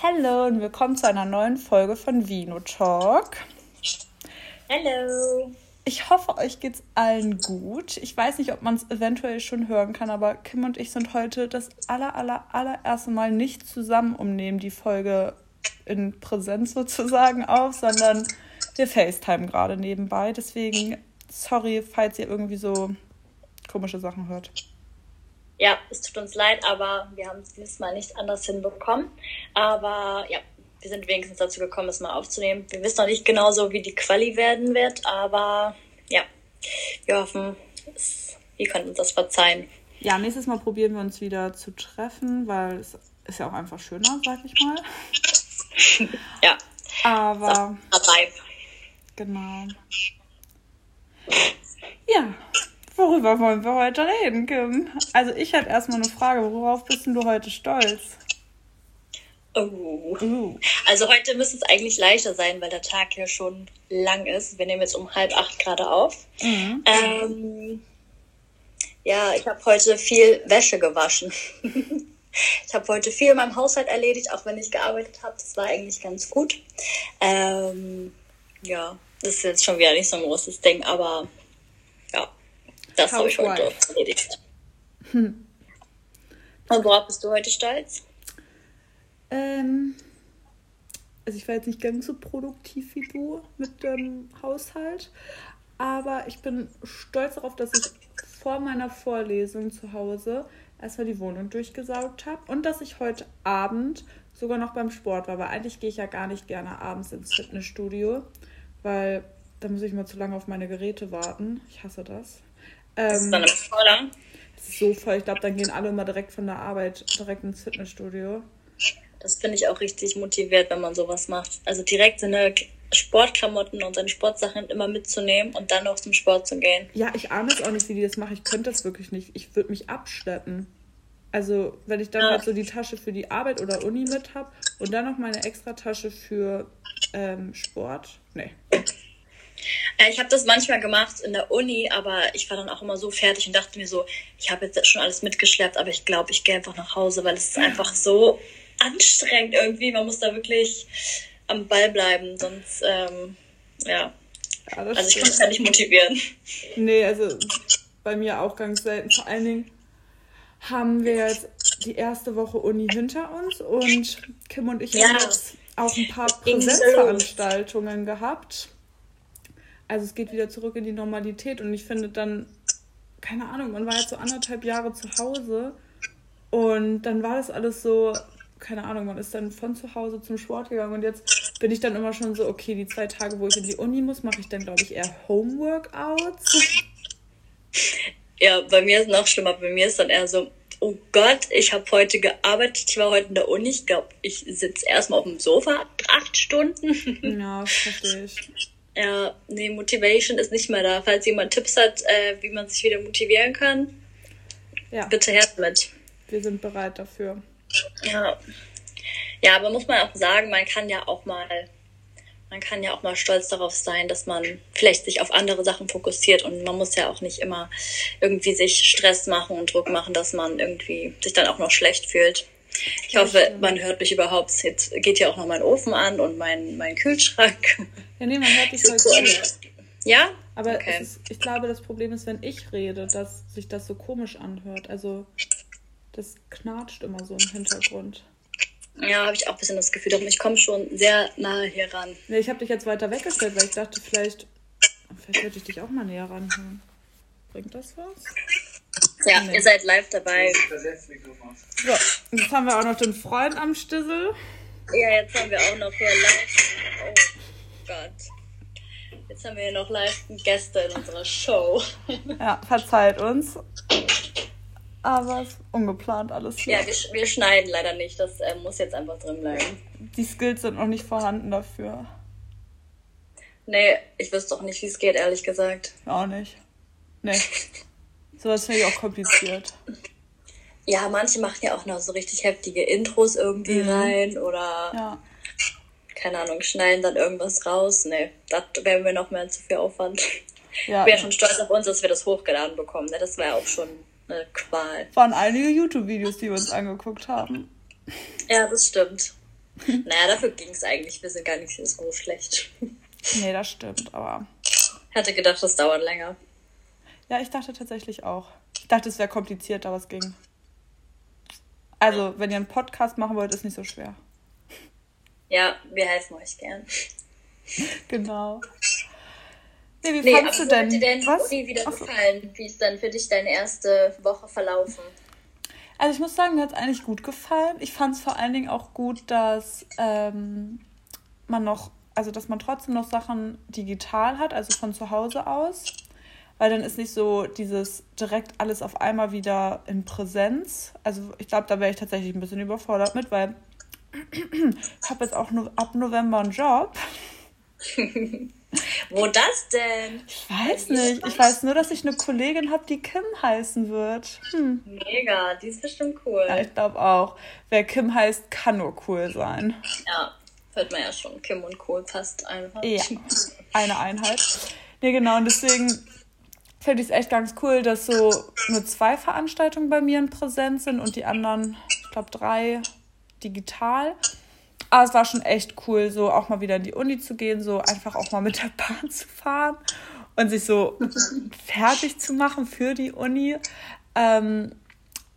Hallo und willkommen zu einer neuen Folge von Vino Talk. Hallo. Ich hoffe, euch geht's allen gut. Ich weiß nicht, ob man es eventuell schon hören kann, aber Kim und ich sind heute das aller, aller, allererste Mal nicht zusammen und nehmen die Folge in Präsenz sozusagen auf, sondern wir FaceTime gerade nebenbei. Deswegen, sorry, falls ihr irgendwie so komische Sachen hört. Ja, es tut uns leid, aber wir haben es dieses Mal nicht anders hinbekommen. Aber ja, wir sind wenigstens dazu gekommen, es mal aufzunehmen. Wir wissen noch nicht genau so, wie die Quali werden wird, aber ja, wir hoffen, es, ihr könnt uns das verzeihen. Ja, nächstes Mal probieren wir uns wieder zu treffen, weil es ist ja auch einfach schöner, sag ich mal. ja. Aber. Genau. Ja, Worüber wollen wir heute reden, Kim? Also ich habe erstmal eine Frage. Worauf bist du heute stolz? Oh. Uh. Also heute müsste es eigentlich leichter sein, weil der Tag ja schon lang ist. Wir nehmen jetzt um halb acht gerade auf. Mhm. Ähm, ja, ich habe heute viel Wäsche gewaschen. ich habe heute viel in meinem Haushalt erledigt, auch wenn ich gearbeitet habe. Das war eigentlich ganz gut. Ähm, ja, das ist jetzt schon wieder nicht so ein großes Ding, aber das habe ich heute erledigt. Hm. Und worauf bist du heute stolz? Ähm, also ich war jetzt nicht ganz so produktiv wie du mit dem Haushalt, aber ich bin stolz darauf, dass ich vor meiner Vorlesung zu Hause erstmal die Wohnung durchgesaugt habe und dass ich heute Abend sogar noch beim Sport war, weil eigentlich gehe ich ja gar nicht gerne abends ins Fitnessstudio, weil da muss ich mal zu lange auf meine Geräte warten. Ich hasse das. Ähm, das ist dann immer voll, Das ist so voll. Ich glaube, dann gehen alle immer direkt von der Arbeit direkt ins Fitnessstudio. Das finde ich auch richtig motiviert, wenn man sowas macht. Also direkt seine Sportklamotten und seine Sportsachen immer mitzunehmen und dann noch zum Sport zu gehen. Ja, ich ahne es auch nicht, wie die das machen. Ich könnte das wirklich nicht. Ich würde mich abschleppen. Also, wenn ich dann ja. halt so die Tasche für die Arbeit oder Uni mit habe und dann noch meine extra Tasche für ähm, Sport. Nee. Äh, ich habe das manchmal gemacht in der Uni, aber ich war dann auch immer so fertig und dachte mir so, ich habe jetzt schon alles mitgeschleppt, aber ich glaube, ich gehe einfach nach Hause, weil es ist einfach so anstrengend irgendwie. Man muss da wirklich am Ball bleiben, sonst, ähm, ja. ja also ich kann es ja nicht motivieren. Nee, also bei mir auch ganz selten. Vor allen Dingen haben wir jetzt die erste Woche Uni hinter uns und Kim und ich ja. haben jetzt auch ein paar Präsenzveranstaltungen gehabt. Also es geht wieder zurück in die Normalität und ich finde dann, keine Ahnung, man war jetzt so anderthalb Jahre zu Hause und dann war das alles so, keine Ahnung, man ist dann von zu Hause zum Sport gegangen und jetzt bin ich dann immer schon so, okay, die zwei Tage, wo ich in die Uni muss, mache ich dann, glaube ich, eher Homeworkouts. Ja, bei mir ist noch schlimmer. Bei mir ist dann eher so, oh Gott, ich habe heute gearbeitet, ich war heute in der Uni. Ich glaube, ich sitze erstmal auf dem Sofa acht Stunden. Ja, verstehe ich. Ja, nee, Motivation ist nicht mehr da. Falls jemand Tipps hat, äh, wie man sich wieder motivieren kann, ja. bitte her damit. Wir sind bereit dafür. Ja. Ja, aber muss man auch sagen, man kann ja auch mal, man kann ja auch mal stolz darauf sein, dass man vielleicht sich auf andere Sachen fokussiert und man muss ja auch nicht immer irgendwie sich Stress machen und Druck machen, dass man irgendwie sich dann auch noch schlecht fühlt. Ich hoffe, man hört mich überhaupt. Jetzt geht ja auch noch mein Ofen an und mein, mein Kühlschrank. Ja, nee, man hört dich voll gut. Ja? Aber okay. ist, ich glaube, das Problem ist, wenn ich rede, dass sich das so komisch anhört. Also, das knatscht immer so im Hintergrund. Ja, habe ich auch ein bisschen das Gefühl. Ich komme schon sehr nahe hier ran. Nee, ich habe dich jetzt weiter weggestellt, weil ich dachte, vielleicht, vielleicht würde ich dich auch mal näher ranhören. Bringt das was? Ja, nee. ihr seid live dabei. So, jetzt haben wir auch noch den Freund am Stissel. Ja, jetzt haben wir auch noch hier live. Oh Gott. Jetzt haben wir hier noch live Gäste in unserer Show. Ja, verzeiht uns. Aber es ist ungeplant alles hier. Ja, wir, wir schneiden leider nicht. Das äh, muss jetzt einfach drin bleiben. Die Skills sind noch nicht vorhanden dafür. Nee, ich wüsste auch nicht, wie es geht, ehrlich gesagt. Auch nicht. Nee. Sowas finde ich auch kompliziert. Ja, manche machen ja auch noch so richtig heftige Intros irgendwie mhm. rein oder ja. Keine Ahnung, schneiden dann irgendwas raus. Nee, das wäre mir noch mehr zu viel Aufwand. Ja, ich bin ja schon stolz auf uns, dass wir das hochgeladen bekommen. Ne? Das war ja auch schon eine Qual. Waren einige YouTube-Videos, die wir uns angeguckt haben. Ja, das stimmt. naja, dafür ging es eigentlich. Wir sind gar nicht so schlecht. Nee, das stimmt, aber. Ich hatte gedacht, das dauert länger. Ja, ich dachte tatsächlich auch. Ich dachte, es wäre kompliziert, aber es ging. Also, wenn ihr einen Podcast machen wollt, ist nicht so schwer. Ja, wir helfen euch gern. Genau. Nee, wie nee, fandest du denn? Hat dir denn Was? Uni wieder Ach. gefallen? Wie ist dann für dich deine erste Woche verlaufen? Also ich muss sagen, mir hat es eigentlich gut gefallen. Ich fand es vor allen Dingen auch gut, dass ähm, man noch, also dass man trotzdem noch Sachen digital hat, also von zu Hause aus. Weil dann ist nicht so dieses direkt alles auf einmal wieder in Präsenz. Also ich glaube, da wäre ich tatsächlich ein bisschen überfordert mit, weil ich habe jetzt auch nur ab November einen Job. Wo das denn? Ich weiß nicht. Ich weiß nur, dass ich eine Kollegin habe, die Kim heißen wird. Hm. Mega, die ist bestimmt cool. Ja, ich glaube auch. Wer Kim heißt, kann nur cool sein. Ja, hört man ja schon. Kim und cool passt einfach. Ja, eine Einheit. Nee, genau. Und deswegen finde ich es echt ganz cool, dass so nur zwei Veranstaltungen bei mir in Präsenz sind und die anderen, ich glaube, drei digital. Aber es war schon echt cool, so auch mal wieder in die Uni zu gehen, so einfach auch mal mit der Bahn zu fahren und sich so fertig zu machen für die Uni. Ähm,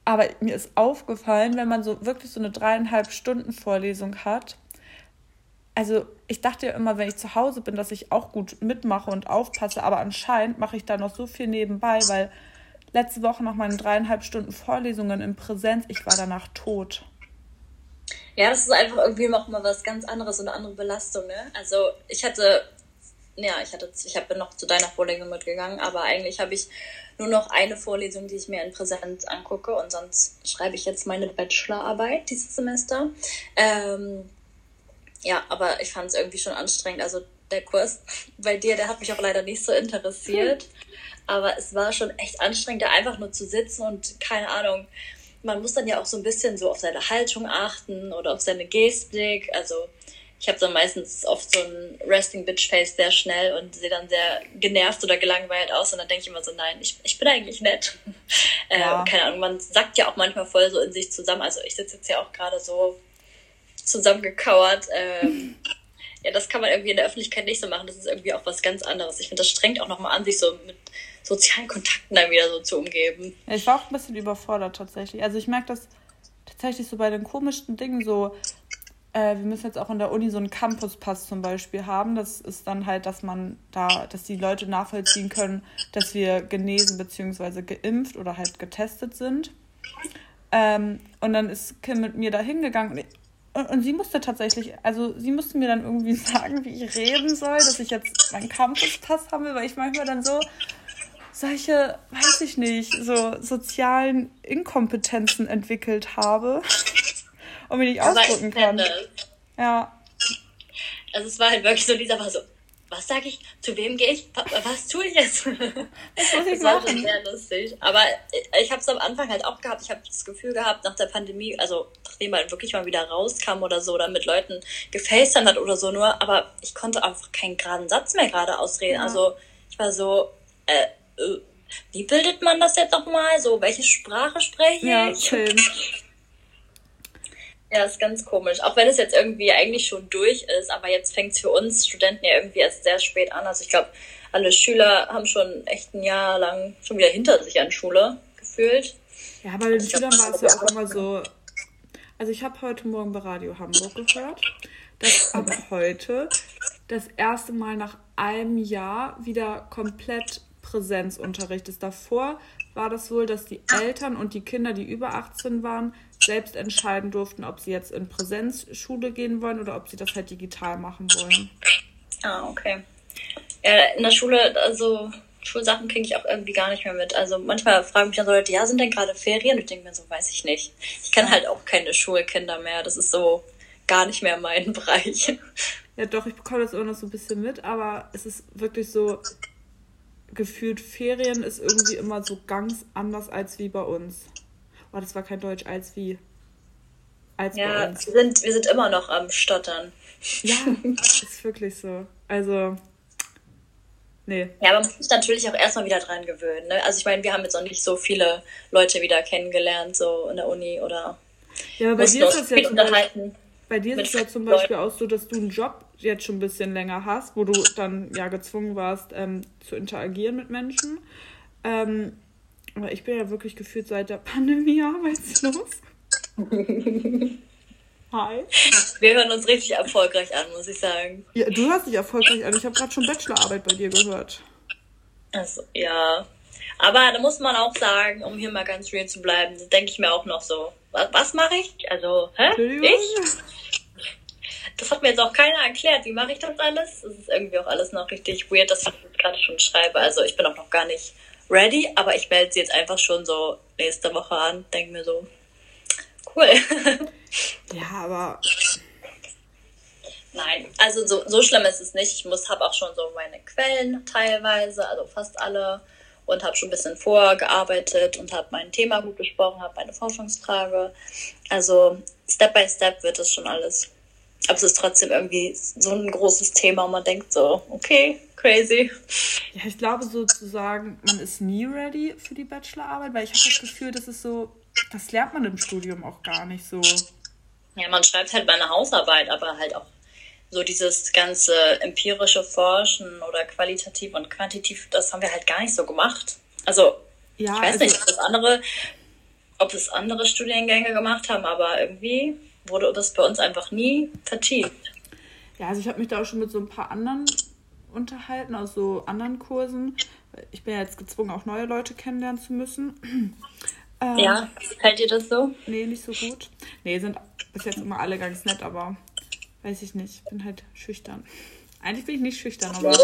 aber mir ist aufgefallen, wenn man so wirklich so eine dreieinhalb Stunden Vorlesung hat. Also ich dachte ja immer, wenn ich zu Hause bin, dass ich auch gut mitmache und aufpasse, aber anscheinend mache ich da noch so viel nebenbei, weil letzte Woche nach meinen dreieinhalb Stunden Vorlesungen in Präsenz, ich war danach tot. Ja, das ist einfach irgendwie noch mal was ganz anderes und eine andere Belastung, ne? Also ich hatte, ja, ich hatte, ich bin noch zu deiner Vorlesung mitgegangen, aber eigentlich habe ich nur noch eine Vorlesung, die ich mir in Präsenz angucke und sonst schreibe ich jetzt meine Bachelorarbeit dieses Semester. Ähm, ja, aber ich fand es irgendwie schon anstrengend. Also der Kurs bei dir, der hat mich auch leider nicht so interessiert. Aber es war schon echt anstrengend, da einfach nur zu sitzen und keine Ahnung, man muss dann ja auch so ein bisschen so auf seine Haltung achten oder auf seine Gestik. Also ich habe dann meistens oft so ein Resting Bitch Face sehr schnell und sehe dann sehr genervt oder gelangweilt aus und dann denke ich immer so, nein, ich, ich bin eigentlich nett. Ja. Äh, keine Ahnung, man sagt ja auch manchmal voll so in sich zusammen. Also ich sitze jetzt ja auch gerade so zusammengekauert. Ähm, ja, das kann man irgendwie in der Öffentlichkeit nicht so machen. Das ist irgendwie auch was ganz anderes. Ich finde, das strengt auch nochmal an, sich so mit sozialen Kontakten dann wieder so zu umgeben. Ich war auch ein bisschen überfordert tatsächlich. Also ich merke das tatsächlich so bei den komischen Dingen so. Äh, wir müssen jetzt auch in der Uni so einen Campuspass zum Beispiel haben. Das ist dann halt, dass man da, dass die Leute nachvollziehen können, dass wir genesen bzw. geimpft oder halt getestet sind. Ähm, und dann ist Kim mit mir da hingegangen und, und, sie musste tatsächlich, also sie musste mir dann irgendwie sagen, wie ich reden soll, dass ich jetzt meinen Campuspass habe, weil ich manchmal dann so solche, weiß ich nicht, so sozialen Inkompetenzen entwickelt habe und mich nicht ausdrücken kann. Ja. Also es war halt wirklich so, Lisa war so, was sage ich, zu wem gehe ich, was tue ich jetzt? Was muss ich das war schon sehr lustig. Aber ich habe es am Anfang halt auch gehabt, ich habe das Gefühl gehabt, nach der Pandemie, also nachdem man wirklich mal wieder rauskam oder so, oder mit Leuten gefacetime hat oder so nur, aber ich konnte einfach keinen geraden Satz mehr gerade ausreden. Ja. Also ich war so, äh, wie bildet man das jetzt nochmal? So, welche Sprache spreche ja, ich? Film. Ja, ist ganz komisch. Auch wenn es jetzt irgendwie eigentlich schon durch ist, aber jetzt fängt es für uns Studenten ja irgendwie erst sehr spät an. Also ich glaube, alle Schüler haben schon echt ein Jahr lang schon wieder hinter sich an Schule gefühlt. Ja, bei den Schülern war es ja auch immer so. Also ich habe heute Morgen bei Radio Hamburg gehört, dass ab heute das erste Mal nach einem Jahr wieder komplett Präsenzunterricht ist. Davor war das wohl, dass die Eltern und die Kinder, die über 18 waren, selbst entscheiden durften, ob sie jetzt in Präsenzschule gehen wollen oder ob sie das halt digital machen wollen. Ah, okay. Ja, in der Schule, also Schulsachen kriege ich auch irgendwie gar nicht mehr mit. Also manchmal fragen mich dann so Leute, ja, sind denn gerade Ferien? Und ich denke mir so, weiß ich nicht. Ich kenne halt auch keine Schulkinder mehr. Das ist so gar nicht mehr mein Bereich. Ja, doch, ich bekomme das immer noch so ein bisschen mit, aber es ist wirklich so, gefühlt Ferien ist irgendwie immer so ganz anders als wie bei uns. Oh, das war kein Deutsch, als wie. Als ja, bei uns. Wir, sind, wir sind immer noch am Stottern. Ja, ist wirklich so. Also, nee. Ja, man muss sich natürlich auch erstmal wieder dran gewöhnen. Ne? Also, ich meine, wir haben jetzt auch nicht so viele Leute wieder kennengelernt, so in der Uni oder. Ja, aber bei dir ist das ja bei dir ist es ja zum Beispiel auch so, dass du einen Job jetzt schon ein bisschen länger hast, wo du dann ja gezwungen warst, ähm, zu interagieren mit Menschen. Ähm, aber ich bin ja wirklich gefühlt seit der Pandemie arbeitslos. Hi. Wir hören uns richtig erfolgreich an, muss ich sagen. Ja, du hörst dich erfolgreich an. Ich habe gerade schon Bachelorarbeit bei dir gehört. Also, ja. Aber da muss man auch sagen, um hier mal ganz real zu bleiben, denke ich mir auch noch so, was, was mache ich? Also, hä? Ich? Das hat mir jetzt auch keiner erklärt. Wie mache ich das alles? Es ist irgendwie auch alles noch richtig weird, dass ich das gerade schon schreibe. Also ich bin auch noch gar nicht ready, aber ich melde sie jetzt einfach schon so nächste Woche an. Denke mir so, cool. Ja, aber. Nein, also so, so schlimm ist es nicht. Ich muss, habe auch schon so meine Quellen teilweise, also fast alle und habe schon ein bisschen vorgearbeitet und habe mein Thema gut besprochen, habe meine Forschungsfrage. Also Step by Step wird es schon alles. Aber es ist trotzdem irgendwie so ein großes Thema und man denkt so, okay, crazy. Ja, ich glaube sozusagen, man ist nie ready für die Bachelorarbeit, weil ich habe das Gefühl, das ist so, das lernt man im Studium auch gar nicht so. Ja, man schreibt halt bei einer Hausarbeit, aber halt auch so dieses ganze empirische Forschen oder qualitativ und quantitativ, das haben wir halt gar nicht so gemacht. Also, ja, ich weiß also, nicht, ob das andere, ob es andere Studiengänge gemacht haben, aber irgendwie wurde das bei uns einfach nie vertieft. Ja, also ich habe mich da auch schon mit so ein paar anderen unterhalten, aus so anderen Kursen. Ich bin ja jetzt gezwungen, auch neue Leute kennenlernen zu müssen. Ähm, ja, fällt dir das so? Nee, nicht so gut. Nee, sind bis jetzt immer alle ganz nett, aber weiß ich nicht. Bin halt schüchtern. Eigentlich bin ich nicht schüchtern, aber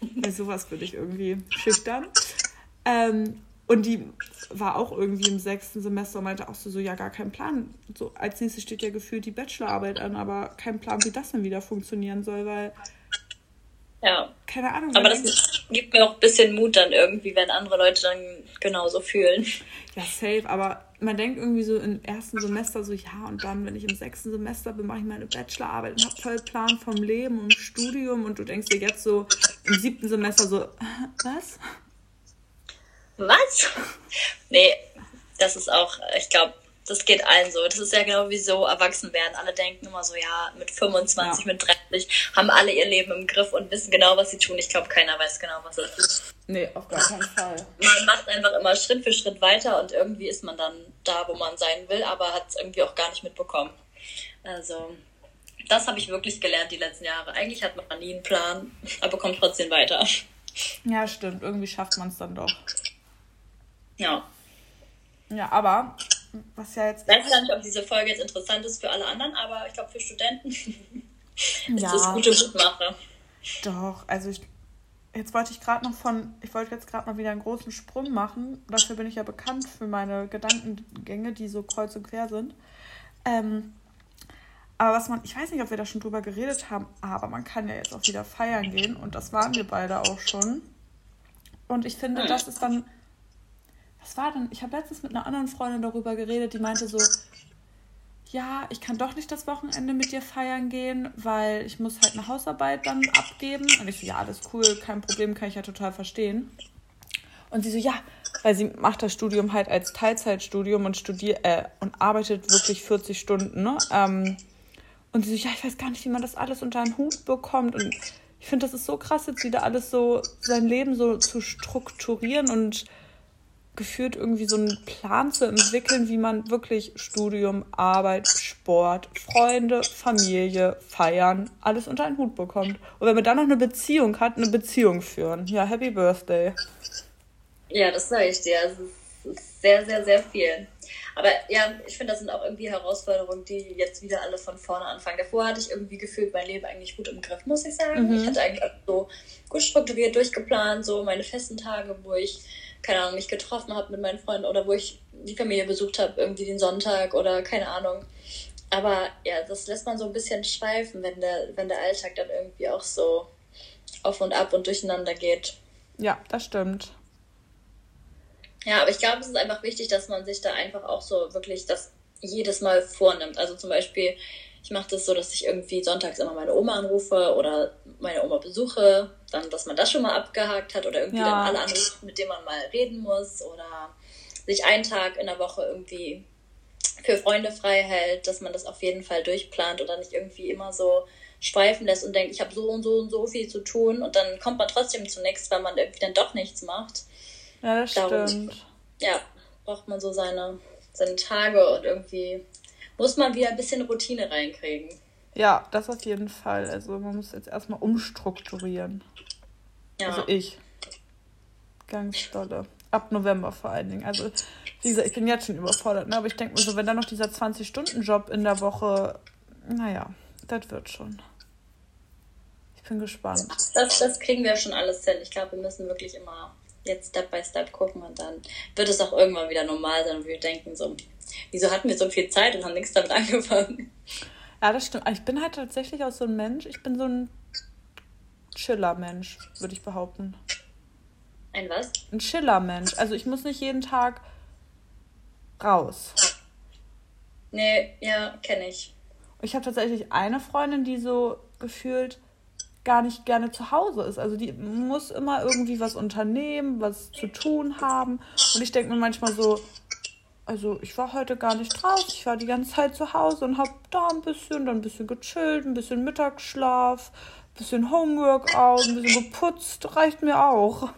bei sowas bin ich irgendwie schüchtern. Ähm, und die war auch irgendwie im sechsten Semester und meinte auch so, so, ja, gar kein Plan. So, als nächstes steht ja gefühlt die Bachelorarbeit an, aber kein Plan, wie das dann wieder funktionieren soll, weil. Ja. Keine Ahnung. Aber das gibt mir auch ein bisschen Mut dann irgendwie, wenn andere Leute dann genauso fühlen. Ja, safe, aber man denkt irgendwie so im ersten Semester so, ja, und dann, wenn ich im sechsten Semester bin, mache ich meine Bachelorarbeit und habe voll Plan vom Leben und Studium und du denkst dir jetzt so im siebten Semester so, was? Was? nee, das ist auch, ich glaube, das geht allen so. Das ist ja genau wie so erwachsen werden. Alle denken immer so, ja, mit 25, ja. mit 30 haben alle ihr Leben im Griff und wissen genau, was sie tun. Ich glaube, keiner weiß genau, was es ist. Nee, auf gar keinen Fall. Man macht einfach immer Schritt für Schritt weiter und irgendwie ist man dann da, wo man sein will, aber hat es irgendwie auch gar nicht mitbekommen. Also, das habe ich wirklich gelernt die letzten Jahre. Eigentlich hat man nie einen Plan, aber kommt trotzdem weiter. Ja, stimmt. Irgendwie schafft man es dann doch. Ja. Ja, aber was ja jetzt. Ich weiß gar nicht, ob diese Folge jetzt interessant ist für alle anderen, aber ich glaube für Studenten ist ja. das gute Mutmache. Doch, also ich. Jetzt wollte ich gerade noch von, ich wollte jetzt gerade mal wieder einen großen Sprung machen. Dafür bin ich ja bekannt für meine Gedankengänge, die so kreuz und quer sind. Ähm, aber was man, ich weiß nicht, ob wir da schon drüber geredet haben, aber man kann ja jetzt auch wieder feiern gehen und das waren wir beide auch schon. Und ich finde, das ist dann was war denn? Ich habe letztens mit einer anderen Freundin darüber geredet, die meinte so, ja, ich kann doch nicht das Wochenende mit dir feiern gehen, weil ich muss halt eine Hausarbeit dann abgeben. Und ich so, ja, alles cool, kein Problem, kann ich ja total verstehen. Und sie so, ja, weil sie macht das Studium halt als Teilzeitstudium und studiert äh, und arbeitet wirklich 40 Stunden, ne? Ähm, und sie so, ja, ich weiß gar nicht, wie man das alles unter einen Hut bekommt. Und ich finde, das ist so krass, jetzt wieder alles so, sein Leben so zu strukturieren und geführt, irgendwie so einen Plan zu entwickeln, wie man wirklich Studium, Arbeit, Sport, Freunde, Familie, Feiern, alles unter einen Hut bekommt. Und wenn man dann noch eine Beziehung hat, eine Beziehung führen. Ja, Happy Birthday. Ja, das sage ich dir. Also, es ist sehr, sehr, sehr viel. Aber ja, ich finde, das sind auch irgendwie Herausforderungen, die jetzt wieder alle von vorne anfangen. Davor hatte ich irgendwie gefühlt mein Leben eigentlich gut im Griff, muss ich sagen. Mhm. Ich hatte eigentlich so gut strukturiert, durchgeplant, so meine festen Tage, wo ich keine Ahnung, mich getroffen habe mit meinen Freunden oder wo ich die Familie besucht habe, irgendwie den Sonntag oder keine Ahnung. Aber ja, das lässt man so ein bisschen schweifen, wenn der, wenn der Alltag dann irgendwie auch so auf und ab und durcheinander geht. Ja, das stimmt. Ja, aber ich glaube, es ist einfach wichtig, dass man sich da einfach auch so wirklich das jedes Mal vornimmt. Also zum Beispiel, ich mache das so, dass ich irgendwie sonntags immer meine Oma anrufe oder meine Oma besuche, dann, dass man das schon mal abgehakt hat oder irgendwie ja. dann alle anruft, mit denen man mal reden muss oder sich einen Tag in der Woche irgendwie für Freunde frei hält, dass man das auf jeden Fall durchplant oder nicht irgendwie immer so schweifen lässt und denkt, ich habe so und so und so viel zu tun und dann kommt man trotzdem zu nichts, weil man irgendwie dann doch nichts macht. Ja, das Darum, stimmt. Ja, braucht man so seine, seine Tage und irgendwie muss man wieder ein bisschen Routine reinkriegen. Ja, das auf jeden Fall. Also man muss jetzt erstmal umstrukturieren. Ja. Also ich. Ganz dolle. Ab November vor allen Dingen. Also, wie gesagt, ich bin jetzt schon überfordert, ne? aber ich denke mir so, wenn dann noch dieser 20-Stunden-Job in der Woche, naja, das wird schon. Ich bin gespannt. Das, das kriegen wir schon alles hin. Ich glaube, wir müssen wirklich immer jetzt Step by Step gucken und dann wird es auch irgendwann wieder normal sein und wir denken so, wieso hatten wir so viel Zeit und haben nichts damit angefangen? Ja, das stimmt. Ich bin halt tatsächlich auch so ein Mensch. Ich bin so ein Chiller-Mensch, würde ich behaupten. Ein was? Ein Chiller-Mensch. Also ich muss nicht jeden Tag raus. Nee, ja, kenne ich. Ich habe tatsächlich eine Freundin, die so gefühlt gar nicht gerne zu Hause ist. Also die muss immer irgendwie was unternehmen, was zu tun haben. Und ich denke mir manchmal so, also ich war heute gar nicht draußen. Ich war die ganze Zeit zu Hause und habe da ein bisschen, dann ein bisschen gechillt, ein bisschen Mittagsschlaf, ein bisschen Homeworkout, ein bisschen geputzt. Reicht mir auch.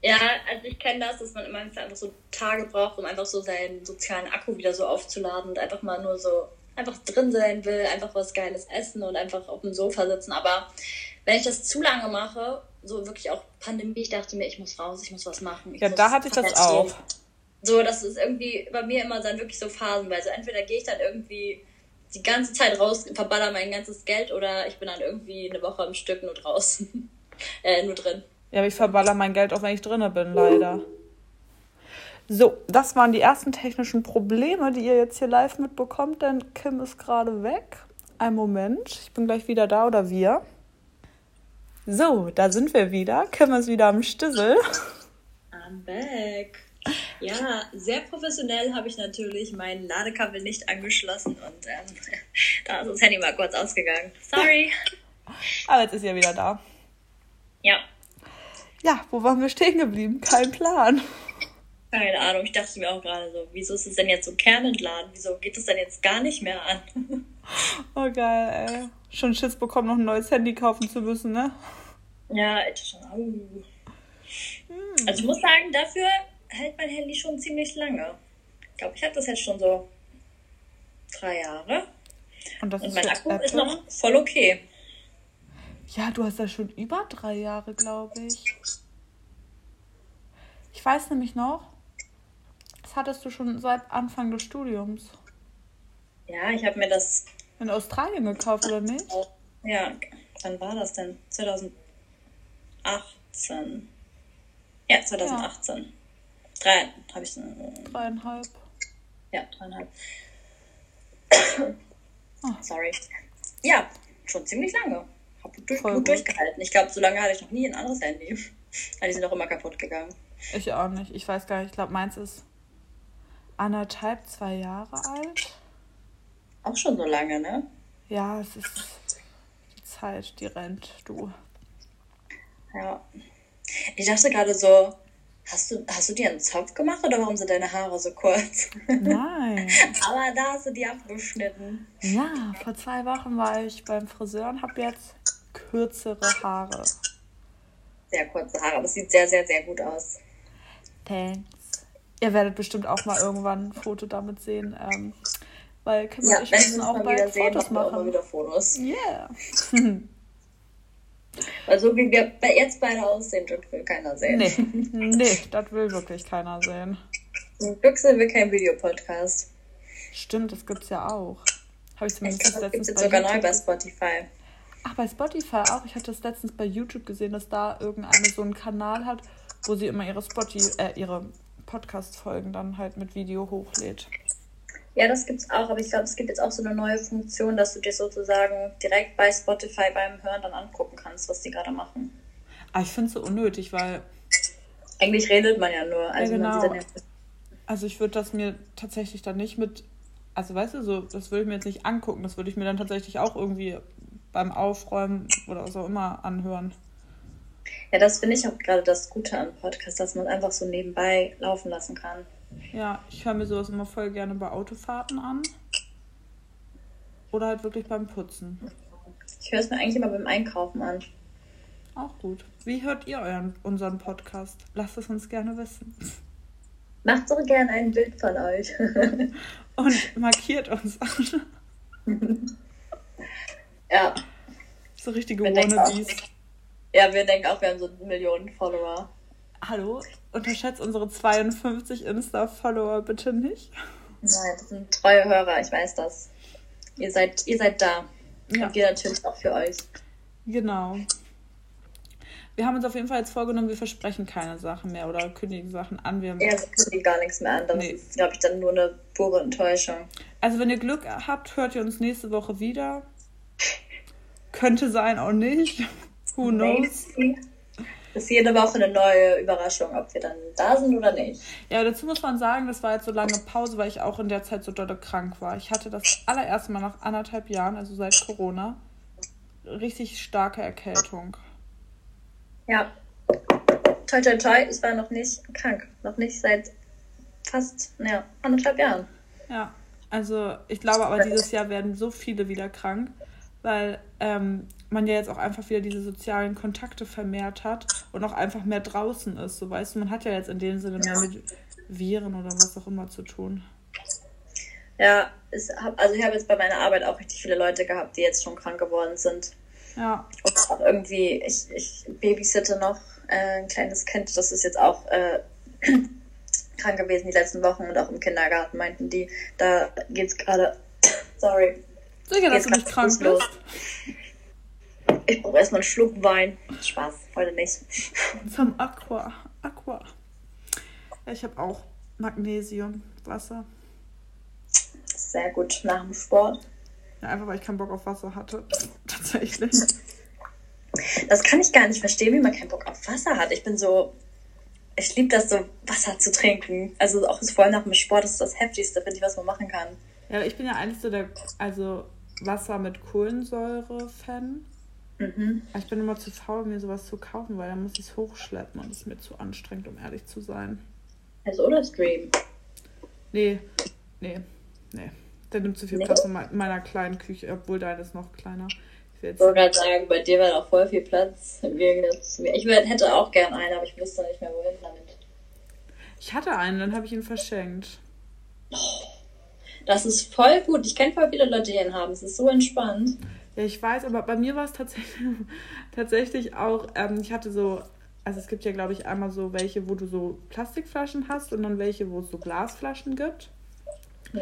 Ja, also ich kenne das, dass man immer einfach so Tage braucht, um einfach so seinen sozialen Akku wieder so aufzuladen und einfach mal nur so einfach drin sein will, einfach was Geiles essen und einfach auf dem Sofa sitzen. Aber wenn ich das zu lange mache, so wirklich auch Pandemie, ich dachte mir, ich muss raus, ich muss was machen. ja, da hatte ich das auch. So, das ist irgendwie bei mir immer dann wirklich so phasenweise. Entweder gehe ich dann irgendwie die ganze Zeit raus, verballer mein ganzes Geld oder ich bin dann irgendwie eine Woche im Stück nur draußen. äh, nur drin. Ja, aber ich verballer mein Geld auch, wenn ich drinnen bin, leider. So, das waren die ersten technischen Probleme, die ihr jetzt hier live mitbekommt, denn Kim ist gerade weg. Ein Moment, ich bin gleich wieder da oder wir. So, da sind wir wieder. Kim ist wieder am Stissel. I'm back. Ja, sehr professionell habe ich natürlich mein Ladekabel nicht angeschlossen und ähm, da ist das Handy mal kurz ausgegangen. Sorry. Aber jetzt ist ja wieder da. Ja. Ja, wo waren wir stehen geblieben? Kein Plan. Keine Ahnung, ich dachte mir auch gerade so, wieso ist es denn jetzt so kernentladen? Wieso geht es denn jetzt gar nicht mehr an? oh geil, ey. Schon Schiss bekommen, noch ein neues Handy kaufen zu müssen, ne? Ja, schon. Hm. Also ich muss sagen, dafür hält mein Handy schon ziemlich lange. Ich glaube, ich habe das jetzt schon so drei Jahre. Und, Und mein Akku Apple? ist noch voll okay. Ja, du hast ja schon über drei Jahre, glaube ich. Ich weiß nämlich noch, das hattest du schon seit Anfang des Studiums. Ja, ich habe mir das. In Australien gekauft, oder nicht? Ja, wann war das denn? 2018. Ja, 2018. Ja. Drei habe ich. Äh, dreieinhalb. Ja, dreieinhalb. oh. Sorry. Ja, schon ziemlich lange. Hab durch, gut, gut durchgehalten. Ich glaube, so lange hatte ich noch nie ein anderes Handy. Weil die sind auch immer kaputt gegangen. Ich auch nicht. Ich weiß gar nicht. Ich glaube, meins ist anderthalb, zwei Jahre alt. Auch schon so lange, ne? Ja, es ist die Zeit, die rennt, du. Ja. Ich dachte gerade so, Hast du, hast du dir einen Zopf gemacht oder warum sind deine Haare so kurz? Nein. Aber da hast du die abgeschnitten. Ja, vor zwei Wochen war ich beim Friseur und habe jetzt kürzere Haare. Sehr kurze Haare, aber es sieht sehr, sehr, sehr gut aus. Thanks. Ihr werdet bestimmt auch mal irgendwann ein Foto damit sehen. Ähm, weil Kim ja, und ich müssen auch bald Fotos sehen, machen. Auch mal wieder Fotos. Yeah. Weil so wie wir jetzt beide aussehen, das will keiner sehen. Nee, nee das will wirklich keiner sehen. Zum Glück sind wir kein Videopodcast. Stimmt, das gibt's ja auch. Habe ich zumindest ich glaub, das gibt's jetzt sogar neu bei Spotify. Ach, bei Spotify auch. Ich hatte das letztens bei YouTube gesehen, dass da irgendeine so einen Kanal hat, wo sie immer ihre Spotify, äh, ihre Podcast-Folgen dann halt mit Video hochlädt. Ja, das gibt's auch, aber ich glaube, es gibt jetzt auch so eine neue Funktion, dass du dir sozusagen direkt bei Spotify beim Hören dann angucken kannst, was die gerade machen. Ah, ich finde es so unnötig, weil. Eigentlich redet man ja nur. Also, ja, genau. also ich würde das mir tatsächlich dann nicht mit. Also weißt du, so, das würde ich mir jetzt nicht angucken, das würde ich mir dann tatsächlich auch irgendwie beim Aufräumen oder was auch immer anhören. Ja, das finde ich auch gerade das Gute am Podcast, dass man einfach so nebenbei laufen lassen kann. Ja, ich höre mir sowas immer voll gerne bei Autofahrten an. Oder halt wirklich beim Putzen. Ich höre es mir eigentlich immer beim Einkaufen an. Auch gut. Wie hört ihr euren, unseren Podcast? Lasst es uns gerne wissen. Macht so gerne ein Bild von euch. Und markiert uns ja. So richtige Wannabes. Ja, wir denken auch, wir haben so Millionen Follower. Hallo? Unterschätzt unsere 52 Insta-Follower bitte nicht. Nein, das sind treue Hörer, ich weiß das. Ihr seid, ihr seid da. Ja. Und wir natürlich auch für euch. Genau. Wir haben uns auf jeden Fall jetzt vorgenommen, wir versprechen keine Sachen mehr oder kündigen Sachen an. Wir ja, wir kündigen gar nichts mehr an. Das nee. ist, glaube ich, dann nur eine pure Enttäuschung. Also, wenn ihr Glück habt, hört ihr uns nächste Woche wieder. Könnte sein, auch nicht. Who knows? Ist jede Woche eine neue Überraschung, ob wir dann da sind oder nicht. Ja, dazu muss man sagen, das war jetzt so lange Pause, weil ich auch in der Zeit so dolle krank war. Ich hatte das allererste Mal nach anderthalb Jahren, also seit Corona, richtig starke Erkältung. Ja. Toi, toi, toi, ich war noch nicht krank. Noch nicht seit fast ja, anderthalb Jahren. Ja, also ich glaube aber, dieses Jahr werden so viele wieder krank, weil ähm, man ja jetzt auch einfach wieder diese sozialen Kontakte vermehrt hat und auch einfach mehr draußen ist. So weißt du, man hat ja jetzt in dem Sinne mehr mit Viren oder was auch immer zu tun. Ja, hab, also ich habe jetzt bei meiner Arbeit auch richtig viele Leute gehabt, die jetzt schon krank geworden sind. Ja. Und auch irgendwie, ich, ich babysitte noch äh, ein kleines Kind, das ist jetzt auch äh, krank gewesen die letzten Wochen und auch im Kindergarten meinten die, da geht's gerade, sorry. Sicher, dass du nicht krank bist? Los. Ich brauche erstmal einen Schluck Wein. Spaß, heute nicht. Vom Aqua. Aqua. Ja, ich habe auch Magnesium, Wasser. Sehr gut, nach dem Sport. Ja, einfach weil ich keinen Bock auf Wasser hatte. Tatsächlich. Das kann ich gar nicht verstehen, wie man keinen Bock auf Wasser hat. Ich bin so. Ich liebe das so, Wasser zu trinken. Also auch vor allem nach dem Sport ist das Heftigste, finde ich, was man machen kann. Ja, ich bin ja eigentlich so der, also Wasser mit Kohlensäure-Fan. Mhm. Ich bin immer zu faul, mir sowas zu kaufen, weil dann muss ich es hochschleppen und es ist mir zu anstrengend, um ehrlich zu sein. Also oder Stream? Nee, nee, nee. Der nimmt zu viel nee. Platz in meiner kleinen Küche, obwohl deine ist noch kleiner. Ich wollte gerade sagen, bei dir war auch voll viel Platz. Ich hätte auch gern einen, aber ich wüsste nicht mehr, wohin damit. Ich hatte einen, dann habe ich ihn verschenkt. Das ist voll gut. Ich kenne voll viele Leute, die ihn haben. Es ist so entspannt. Ja, ich weiß, aber bei mir war es tatsächlich, tatsächlich auch, ähm, ich hatte so, also es gibt ja, glaube ich, einmal so welche, wo du so Plastikflaschen hast und dann welche, wo es so Glasflaschen gibt.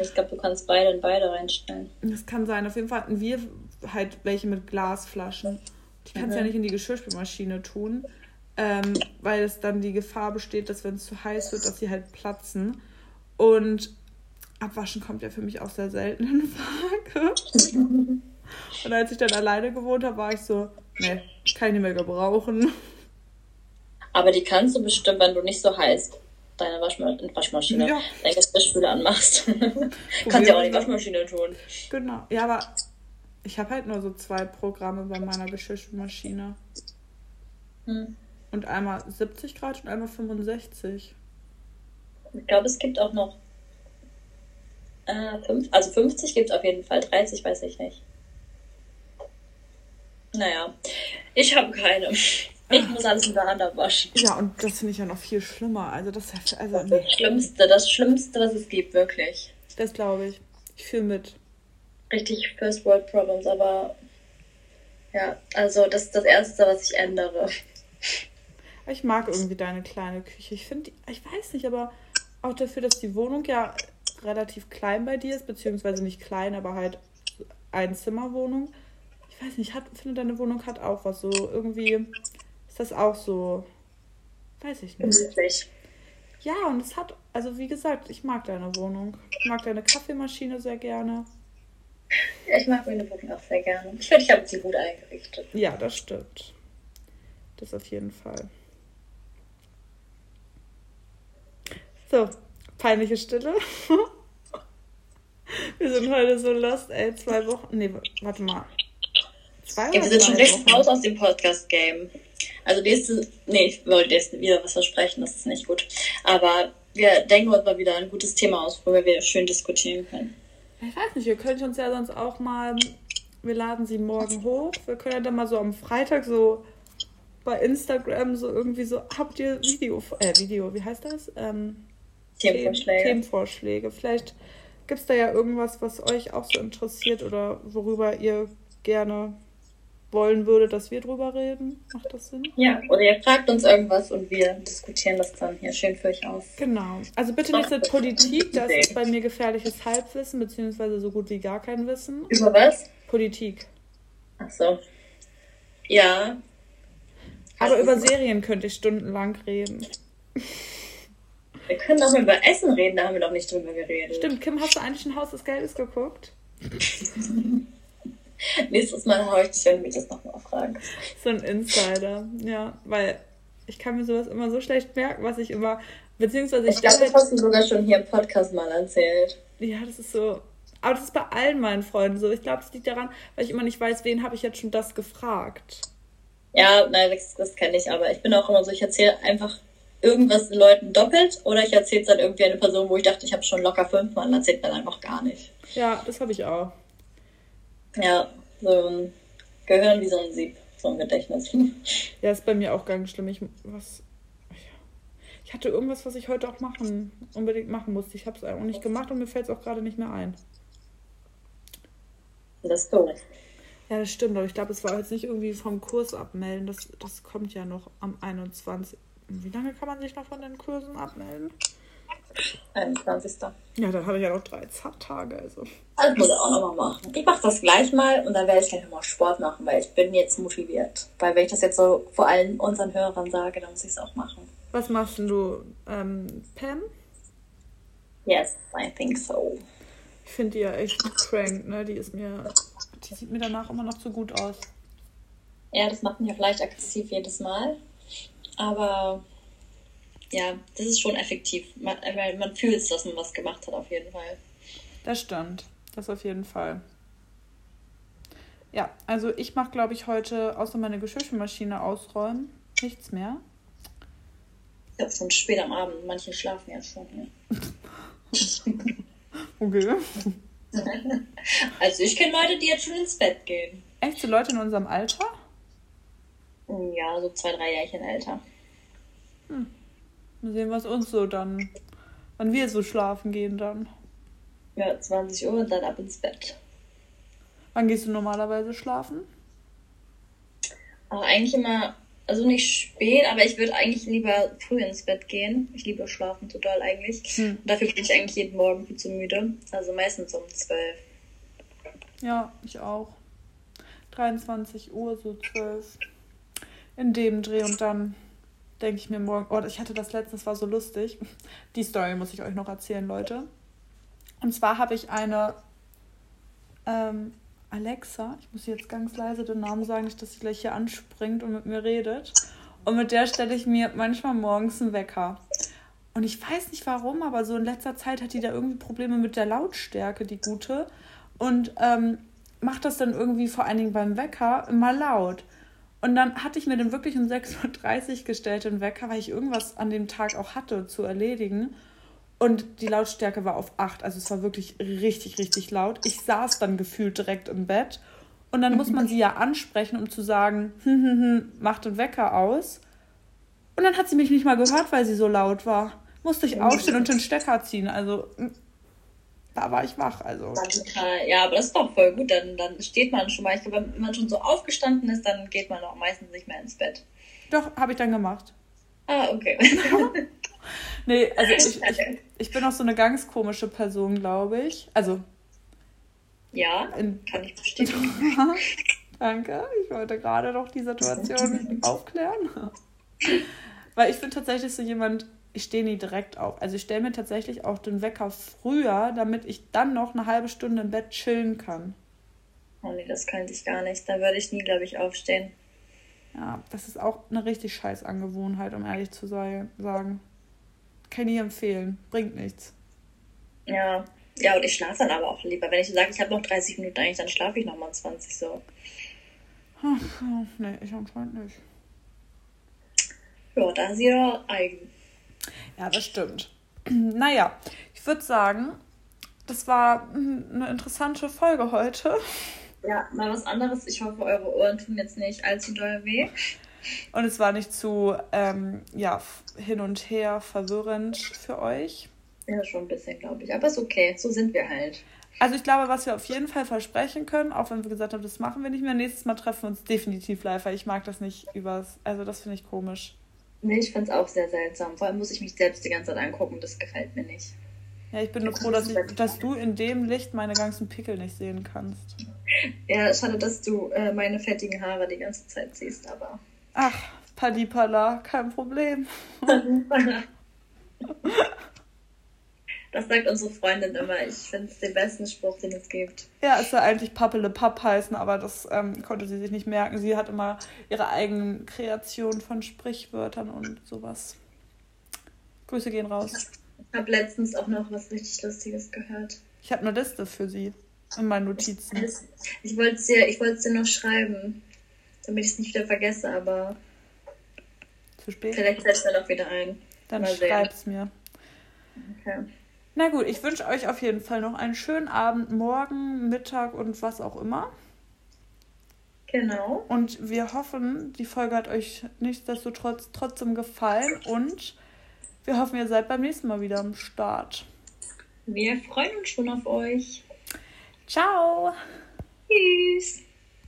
Ich glaube, du kannst beide in beide reinstellen. Das kann sein. Auf jeden Fall hatten wir halt welche mit Glasflaschen. Die kannst du mhm. ja nicht in die Geschirrspülmaschine tun, ähm, weil es dann die Gefahr besteht, dass wenn es zu heiß wird, dass sie halt platzen. Und Abwaschen kommt ja für mich auch sehr selten in Frage. Und als ich dann alleine gewohnt habe, war ich so, nee, kann ich nicht mehr gebrauchen. Aber die kannst du bestimmt, wenn du nicht so heißt, deine Waschma Waschmaschine, ja. deine Geschirrspüle anmachst. kannst ja auch die Waschmaschine tun. Genau. Ja, aber ich habe halt nur so zwei Programme bei meiner Geschirrspülmaschine. Hm. Und einmal 70 Grad und einmal 65. Ich glaube, es gibt auch noch. Äh, fünf, also 50 gibt es auf jeden Fall, 30 weiß ich nicht. Naja, ich habe keine. Ich muss alles mit der Hand abwaschen. Ja, und das finde ich ja noch viel schlimmer. Also das ist also nee. das Schlimmste, das Schlimmste, was es gibt, wirklich. Das glaube ich. Ich fühle mit. Richtig First World Problems, aber ja, also das ist das Erste, was ich ändere. Ich mag irgendwie deine kleine Küche. Ich finde, ich weiß nicht, aber auch dafür, dass die Wohnung ja relativ klein bei dir ist, beziehungsweise nicht klein, aber halt Einzimmerwohnung weiß nicht, ich finde deine Wohnung hat auch was so. Irgendwie ist das auch so. Weiß ich nicht. Gemütlich. Ja, und es hat, also wie gesagt, ich mag deine Wohnung. Ich mag deine Kaffeemaschine sehr gerne. Ja, ich mag meine Wohnung auch sehr gerne. Ich finde, ich habe sie gut eingerichtet. Ja, das stimmt. Das auf jeden Fall. So, peinliche Stille. Wir sind heute so lost, ey. Zwei Wochen. Nee, warte mal. Zwei ja, wir sind schon recht raus aus dem Podcast-Game. Also nächste, nee, ich wollte jetzt wieder was versprechen, das ist nicht gut. Aber wir denken uns mal wieder ein gutes Thema aus, worüber wir schön diskutieren können. Ich weiß nicht, ihr könnt uns ja sonst auch mal, wir laden sie morgen hoch. Wir können ja dann mal so am Freitag so bei Instagram so irgendwie so, habt ihr Video, äh, Video, wie heißt das? Ähm, Themenvorschläge. Themenvorschläge. Vielleicht gibt es da ja irgendwas, was euch auch so interessiert oder worüber ihr gerne wollen würde, dass wir drüber reden. Macht das Sinn? Ja, oder ihr fragt uns irgendwas und wir diskutieren das dann hier schön für euch aus. Genau. Also bitte nicht mit Politik, das ist bei mir gefährliches Halbwissen, beziehungsweise so gut wie gar kein Wissen. Über was? Politik. Ach so. Ja. Aber über Serien könnte ich stundenlang reden. Wir können auch mal über Essen reden, da haben wir doch nicht drüber geredet. Stimmt, Kim, hast du eigentlich ein Haus des Geldes geguckt? Nächstes Mal habe ich dich, wenn du mich das nochmal fragen. So ein Insider, ja, weil ich kann mir sowas immer so schlecht merken, was ich immer, beziehungsweise ich, ich glaube, das hast du sogar schon hier im Podcast mal erzählt. Ja, das ist so, aber das ist bei allen meinen Freunden so. Ich glaube, das liegt daran, weil ich immer nicht weiß, wen habe ich jetzt schon das gefragt. Ja, nein, das, das kenne ich, aber ich bin auch immer so, ich erzähle einfach irgendwas den Leuten doppelt oder ich erzähle es dann irgendwie eine Person, wo ich dachte, ich habe schon locker fünfmal und erzählt dann einfach gar nicht. Ja, das habe ich auch. Ja, so ein Gehirn wie so ein Sieb, so ein Gedächtnis. Ja, ist bei mir auch ganz schlimm. Ich, was, ich hatte irgendwas, was ich heute auch machen, unbedingt machen musste. Ich habe es auch nicht gemacht und mir fällt es auch gerade nicht mehr ein. Das ist doof. Ja, das stimmt, aber ich glaube, es war jetzt nicht irgendwie vom Kurs abmelden. Das, das kommt ja noch am 21. Wie lange kann man sich noch von den Kursen abmelden? 21. Ja, dann habe ich ja noch drei Tage. Also. Das muss ich auch nochmal machen. Ich mache das gleich mal und dann werde ich gleich nochmal Sport machen, weil ich bin jetzt motiviert. Weil wenn ich das jetzt so vor allen unseren Hörern sage, dann muss ich es auch machen. Was machst du, ähm, Pam? Yes, I think so. Ich finde die ja echt crank, ne? Die ist mir, die sieht mir danach immer noch zu gut aus. Ja, das macht mich vielleicht aggressiv jedes Mal. Aber ja, das ist schon effektiv. Man, weil man fühlt, dass man was gemacht hat, auf jeden Fall. Das stimmt. Das auf jeden Fall. Ja, also ich mache, glaube ich, heute außer meine Geschirrmaschine ausräumen nichts mehr. Ja, schon spät am Abend. Manche schlafen ja schon. Ja. okay. Also ich kenne Leute, die jetzt schon ins Bett gehen. Echt? So Leute in unserem Alter? Ja, so zwei, drei Jährchen älter. Hm. Mal sehen, was uns so dann, wann wir so schlafen gehen dann. Ja, 20 Uhr und dann ab ins Bett. Wann gehst du normalerweise schlafen? Aber eigentlich immer, also nicht spät, aber ich würde eigentlich lieber früh ins Bett gehen. Ich liebe Schlafen total eigentlich. Hm. Und dafür bin ich eigentlich jeden Morgen viel zu müde. Also meistens um 12. Ja, ich auch. 23 Uhr, so 12. In dem Dreh und dann denke ich mir morgen, oh, ich hatte das letztens, war so lustig. Die Story muss ich euch noch erzählen, Leute. Und zwar habe ich eine ähm, Alexa, ich muss jetzt ganz leise den Namen sagen, nicht, dass sie gleich hier anspringt und mit mir redet. Und mit der stelle ich mir manchmal morgens einen Wecker. Und ich weiß nicht warum, aber so in letzter Zeit hat die da irgendwie Probleme mit der Lautstärke, die gute. Und ähm, macht das dann irgendwie vor allen Dingen beim Wecker immer laut. Und dann hatte ich mir den wirklich um 6.30 Uhr gestellt, den Wecker, weil ich irgendwas an dem Tag auch hatte zu erledigen. Und die Lautstärke war auf 8. Also es war wirklich richtig, richtig laut. Ich saß dann gefühlt direkt im Bett. Und dann muss man sie ja ansprechen, um zu sagen, hm, hm, hm, mach den Wecker aus. Und dann hat sie mich nicht mal gehört, weil sie so laut war. Musste ich aufstehen und den Stecker ziehen. Also da war ich wach. Also. Ja, aber das ist doch voll gut. Dann, dann steht man schon mal. Ich glaube, wenn man schon so aufgestanden ist, dann geht man auch meistens nicht mehr ins Bett. Doch, habe ich dann gemacht. Ah, okay. nee, also ich, ich, ich bin auch so eine ganz komische Person, glaube ich. Also. Ja, in, kann ich bestätigen. Danke. Ich wollte gerade noch die Situation aufklären. Weil ich bin tatsächlich so jemand, ich stehe nie direkt auf. Also ich stelle mir tatsächlich auch den Wecker früher, damit ich dann noch eine halbe Stunde im Bett chillen kann. Oh nee, das könnte ich gar nicht. Da würde ich nie, glaube ich, aufstehen. Ja, das ist auch eine richtig scheiß Angewohnheit, um ehrlich zu sein, sagen. Kann ich empfehlen. Bringt nichts. Ja, ja, und ich schlafe dann aber auch lieber. Wenn ich sage, ich habe noch 30 Minuten eigentlich, dann schlafe ich nochmal 20 so. Ach, nee, ich anscheinend nicht. Ja, da ist jeder eigen. Ja, das stimmt. naja, ich würde sagen, das war eine interessante Folge heute. Ja, mal was anderes. Ich hoffe, eure Ohren tun jetzt nicht allzu doll weh. Und es war nicht zu ähm, ja, hin und her verwirrend für euch. Ja, schon ein bisschen, glaube ich. Aber ist okay. So sind wir halt. Also ich glaube, was wir auf jeden Fall versprechen können, auch wenn wir gesagt haben, das machen wir nicht mehr, nächstes Mal treffen wir uns definitiv live, weil ich mag das nicht übers, also das finde ich komisch. Nee, ich finde es auch sehr seltsam. Vor allem muss ich mich selbst die ganze Zeit angucken, das gefällt mir nicht. Ja, ich bin nur froh, dass, ich, dass du in dem Licht meine ganzen Pickel nicht sehen kannst. Ja, schade, dass du äh, meine fettigen Haare die ganze Zeit siehst, aber... Ach, Padipala, kein Problem. Das sagt unsere Freundin immer. Ich finde es den besten Spruch, den es gibt. Ja, es soll eigentlich Pappele Papp heißen, aber das ähm, konnte sie sich nicht merken. Sie hat immer ihre eigenen Kreationen von Sprichwörtern und sowas. Grüße gehen raus. Ich habe letztens auch noch was richtig Lustiges gehört. Ich habe eine Liste für sie in meinen Notizen. Ich, wollte es dir, dir noch schreiben, damit ich es nicht wieder vergesse, aber. Zu spät? Vielleicht es mir noch wieder ein. Dann schreib's mir. Okay. Na gut, ich wünsche euch auf jeden Fall noch einen schönen Abend, morgen, Mittag und was auch immer. Genau. Und wir hoffen, die Folge hat euch nichtsdestotrotz trotzdem gefallen und wir hoffen, ihr seid beim nächsten Mal wieder am Start. Wir freuen uns schon auf euch. Ciao. Tschüss.